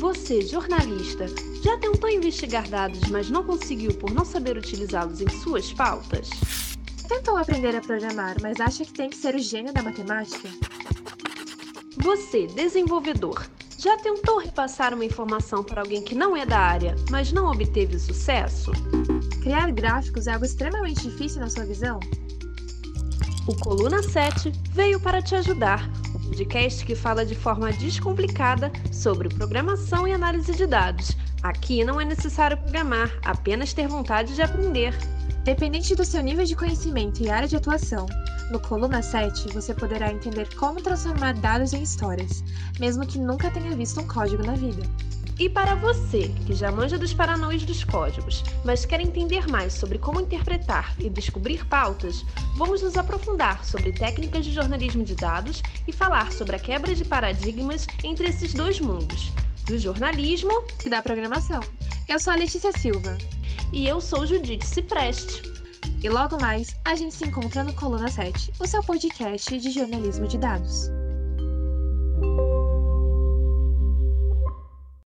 Você, jornalista, já tentou investigar dados, mas não conseguiu por não saber utilizá-los em suas pautas? Tentou aprender a programar, mas acha que tem que ser o gênio da matemática? Você, desenvolvedor, já tentou repassar uma informação para alguém que não é da área, mas não obteve sucesso? Criar gráficos é algo extremamente difícil na sua visão? O Coluna 7 veio para te ajudar podcast que fala de forma descomplicada sobre programação e análise de dados. Aqui não é necessário programar, apenas ter vontade de aprender. Dependente do seu nível de conhecimento e área de atuação, no Coluna 7 você poderá entender como transformar dados em histórias, mesmo que nunca tenha visto um código na vida. E para você, que já manja dos paranauês dos códigos, mas quer entender mais sobre como interpretar e descobrir pautas, vamos nos aprofundar sobre técnicas de jornalismo de dados e falar sobre a quebra de paradigmas entre esses dois mundos, do jornalismo e da programação. Eu sou a Letícia Silva. E eu sou Judite Cipreste. E logo mais, a gente se encontra no Coluna 7, o seu podcast de jornalismo de dados.